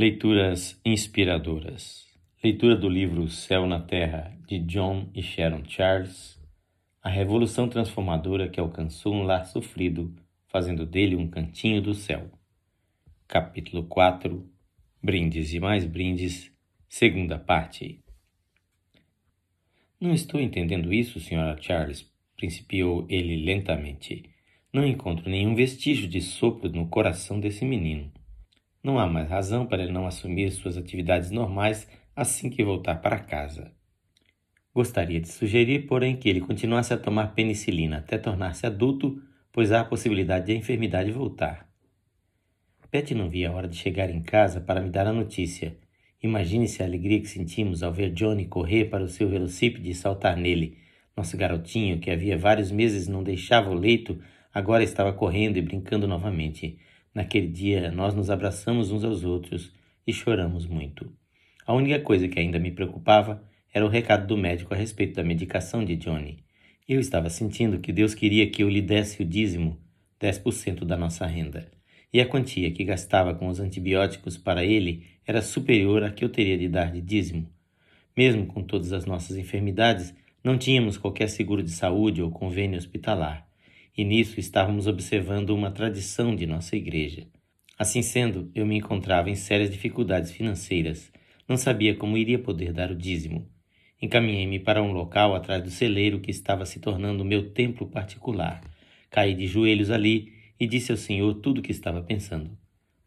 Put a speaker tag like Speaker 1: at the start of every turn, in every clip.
Speaker 1: Leituras inspiradoras. Leitura do livro Céu na Terra, de John e Sharon Charles. A revolução transformadora que alcançou um lar sofrido, fazendo dele um cantinho do céu. Capítulo 4 Brindes e mais brindes. Segunda parte. Não estou entendendo isso, Sra. Charles, principiou ele lentamente. Não encontro nenhum vestígio de sopro no coração desse menino. Não há mais razão para ele não assumir suas atividades normais assim que voltar para casa. Gostaria de sugerir, porém, que ele continuasse a tomar penicilina até tornar-se adulto, pois há a possibilidade de a enfermidade voltar. Betty não via a hora de chegar em casa para me dar a notícia. Imagine-se a alegria que sentimos ao ver Johnny correr para o seu velocípede e saltar nele. Nosso garotinho, que havia vários meses não deixava o leito, agora estava correndo e brincando novamente. Naquele dia, nós nos abraçamos uns aos outros e choramos muito. A única coisa que ainda me preocupava era o recado do médico a respeito da medicação de Johnny. Eu estava sentindo que Deus queria que eu lhe desse o dízimo, 10% da nossa renda. E a quantia que gastava com os antibióticos para ele era superior à que eu teria de dar de dízimo. Mesmo com todas as nossas enfermidades, não tínhamos qualquer seguro de saúde ou convênio hospitalar e nisso estávamos observando uma tradição de nossa igreja. Assim sendo, eu me encontrava em sérias dificuldades financeiras. Não sabia como iria poder dar o dízimo. Encaminhei-me para um local atrás do celeiro que estava se tornando meu templo particular. Caí de joelhos ali e disse ao Senhor tudo o que estava pensando.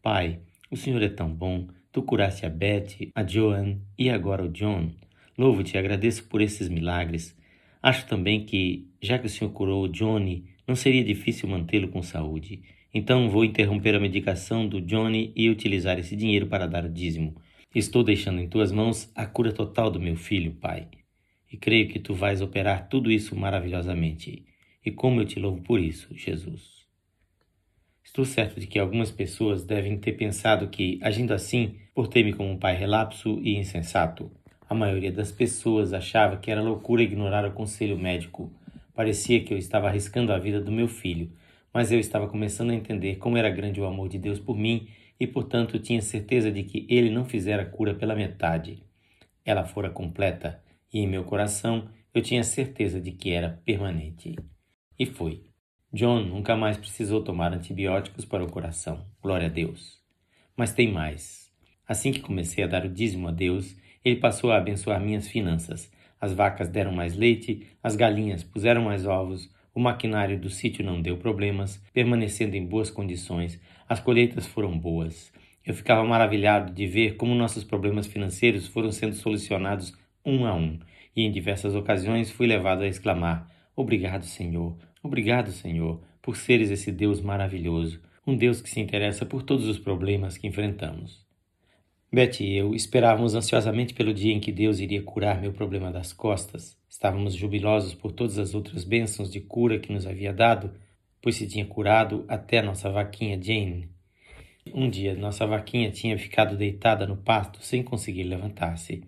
Speaker 1: Pai, o Senhor é tão bom. Tu curaste a Beth, a Joan e agora o John. Louvo-te e agradeço por esses milagres. Acho também que, já que o Senhor curou o Johnny, não seria difícil mantê-lo com saúde. Então vou interromper a medicação do Johnny e utilizar esse dinheiro para dar o dízimo. Estou deixando em tuas mãos a cura total do meu filho, Pai. E creio que tu vais operar tudo isso maravilhosamente. E como eu te louvo por isso, Jesus. Estou certo de que algumas pessoas devem ter pensado que, agindo assim, portei-me como um pai relapso e insensato. A maioria das pessoas achava que era loucura ignorar o conselho médico Parecia que eu estava arriscando a vida do meu filho, mas eu estava começando a entender como era grande o amor de Deus por mim e, portanto, tinha certeza de que ele não fizera a cura pela metade. Ela fora completa e, em meu coração, eu tinha certeza de que era permanente. E foi. John nunca mais precisou tomar antibióticos para o coração. Glória a Deus. Mas tem mais. Assim que comecei a dar o dízimo a Deus, ele passou a abençoar minhas finanças, as vacas deram mais leite, as galinhas puseram mais ovos, o maquinário do sítio não deu problemas, permanecendo em boas condições, as colheitas foram boas. Eu ficava maravilhado de ver como nossos problemas financeiros foram sendo solucionados um a um, e em diversas ocasiões fui levado a exclamar: Obrigado, Senhor, obrigado, Senhor, por seres esse Deus maravilhoso, um Deus que se interessa por todos os problemas que enfrentamos. Betty e eu esperávamos ansiosamente pelo dia em que Deus iria curar meu problema das costas. Estávamos jubilosos por todas as outras bênçãos de cura que nos havia dado, pois se tinha curado até nossa vaquinha Jane. Um dia, nossa vaquinha tinha ficado deitada no pasto sem conseguir levantar-se.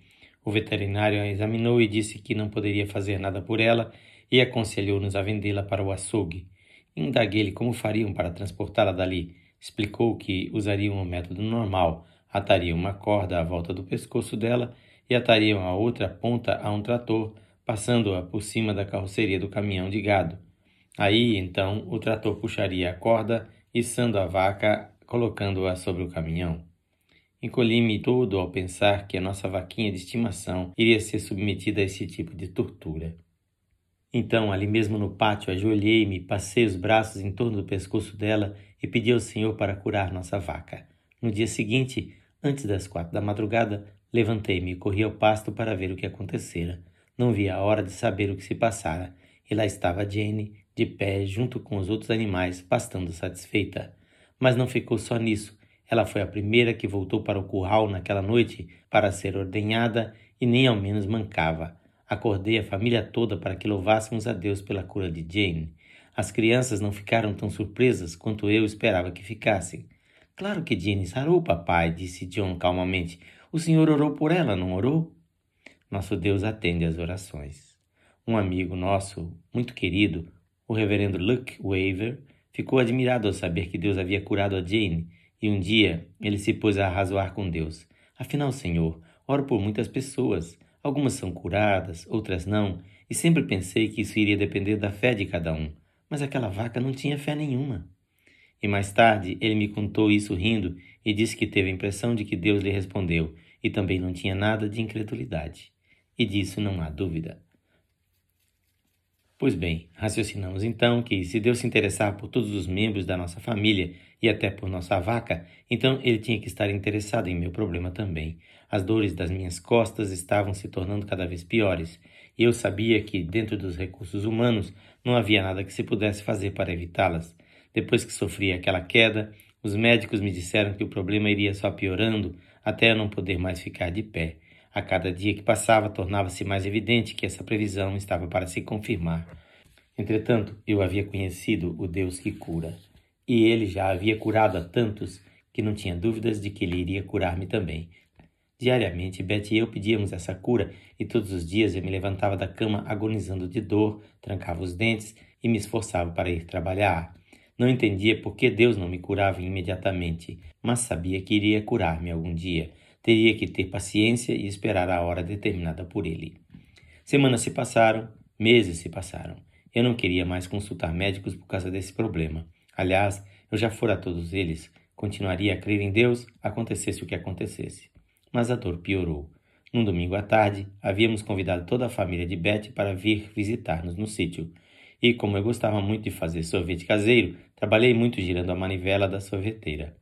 Speaker 1: O veterinário a examinou e disse que não poderia fazer nada por ela e aconselhou-nos a vendê-la para o açougue. Indaguei-lhe como fariam para transportá-la dali. Explicou que usariam o método normal, atariam uma corda à volta do pescoço dela e atariam a outra ponta a um trator, passando-a por cima da carroceria do caminhão de gado. Aí, então, o trator puxaria a corda, içando a vaca, colocando-a sobre o caminhão. Encolhi-me todo ao pensar que a nossa vaquinha de estimação iria ser submetida a esse tipo de tortura. Então, ali mesmo no pátio, ajoelhei-me, passei os braços em torno do pescoço dela e pedi ao Senhor para curar nossa vaca. No dia seguinte, Antes das quatro da madrugada, levantei-me e corri ao pasto para ver o que acontecera. Não via a hora de saber o que se passara, e lá estava Jane, de pé, junto com os outros animais, pastando satisfeita. Mas não ficou só nisso. Ela foi a primeira que voltou para o curral naquela noite para ser ordenhada e nem ao menos mancava. Acordei a família toda para que louvássemos a Deus pela cura de Jane. As crianças não ficaram tão surpresas quanto eu esperava que ficassem. Claro que Jenny sarou, papai, disse John calmamente. O senhor orou por ela, não orou? Nosso Deus atende às orações. Um amigo nosso, muito querido, o reverendo Luke Waver, ficou admirado ao saber que Deus havia curado a Jane E um dia ele se pôs a razoar com Deus. Afinal, Senhor, oro por muitas pessoas. Algumas são curadas, outras não, e sempre pensei que isso iria depender da fé de cada um. Mas aquela vaca não tinha fé nenhuma. E mais tarde ele me contou isso rindo e disse que teve a impressão de que Deus lhe respondeu e também não tinha nada de incredulidade. E disso não há dúvida. Pois bem, raciocinamos então que se Deus se interessar por todos os membros da nossa família e até por nossa vaca, então ele tinha que estar interessado em meu problema também. As dores das minhas costas estavam se tornando cada vez piores, e eu sabia que, dentro dos recursos humanos, não havia nada que se pudesse fazer para evitá-las. Depois que sofri aquela queda, os médicos me disseram que o problema iria só piorando até eu não poder mais ficar de pé. A cada dia que passava, tornava-se mais evidente que essa previsão estava para se confirmar. Entretanto, eu havia conhecido o Deus que cura, e ele já havia curado a tantos que não tinha dúvidas de que ele iria curar-me também. Diariamente, Beth e eu pedíamos essa cura, e todos os dias eu me levantava da cama agonizando de dor, trancava os dentes e me esforçava para ir trabalhar. Não entendia por que Deus não me curava imediatamente, mas sabia que iria curar-me algum dia. Teria que ter paciência e esperar a hora determinada por ele. Semanas se passaram, meses se passaram. Eu não queria mais consultar médicos por causa desse problema. Aliás, eu já fora a todos eles. Continuaria a crer em Deus, acontecesse o que acontecesse. Mas a dor piorou. Num domingo à tarde, havíamos convidado toda a família de Beth para vir visitar-nos no sítio. E como eu gostava muito de fazer sorvete caseiro, trabalhei muito girando a manivela da sorveteira.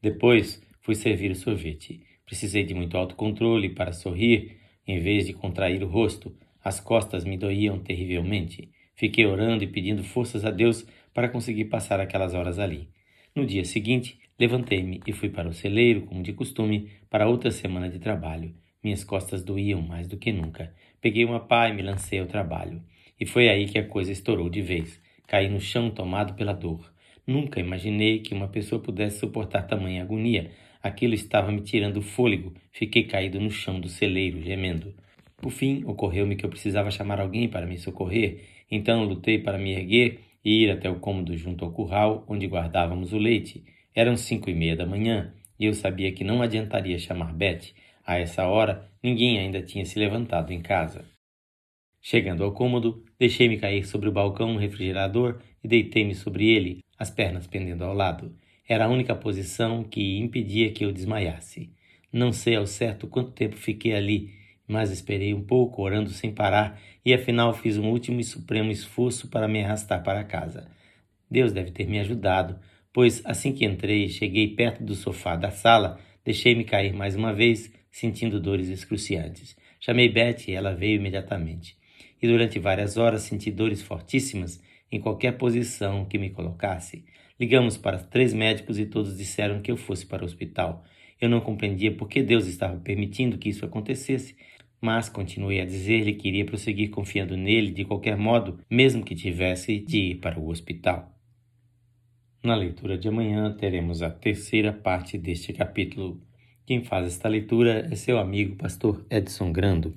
Speaker 1: Depois fui servir o sorvete. Precisei de muito autocontrole para sorrir, em vez de contrair o rosto. As costas me doíam terrivelmente. Fiquei orando e pedindo forças a Deus para conseguir passar aquelas horas ali. No dia seguinte, levantei-me e fui para o celeiro, como de costume, para outra semana de trabalho. Minhas costas doíam mais do que nunca. Peguei uma pá e me lancei ao trabalho. E foi aí que a coisa estourou de vez. Caí no chão tomado pela dor. Nunca imaginei que uma pessoa pudesse suportar tamanha agonia, Aquilo estava me tirando o fôlego. Fiquei caído no chão do celeiro, gemendo. Por fim, ocorreu-me que eu precisava chamar alguém para me socorrer, então lutei para me erguer e ir até o cômodo junto ao curral onde guardávamos o leite. Eram cinco e meia da manhã e eu sabia que não adiantaria chamar Beth. A essa hora, ninguém ainda tinha se levantado em casa. Chegando ao cômodo, deixei-me cair sobre o balcão refrigerador e deitei-me sobre ele, as pernas pendendo ao lado. Era a única posição que impedia que eu desmaiasse. Não sei ao certo quanto tempo fiquei ali, mas esperei um pouco, orando sem parar, e afinal fiz um último e supremo esforço para me arrastar para casa. Deus deve ter me ajudado, pois assim que entrei e cheguei perto do sofá da sala, deixei-me cair mais uma vez, sentindo dores excruciantes. Chamei Beth e ela veio imediatamente. E durante várias horas senti dores fortíssimas em qualquer posição que me colocasse. Ligamos para três médicos e todos disseram que eu fosse para o hospital. Eu não compreendia por que Deus estava permitindo que isso acontecesse, mas continuei a dizer-lhe que iria prosseguir confiando nele de qualquer modo, mesmo que tivesse de ir para o hospital. Na leitura de amanhã teremos a terceira parte deste capítulo. Quem faz esta leitura é seu amigo pastor Edson Grando.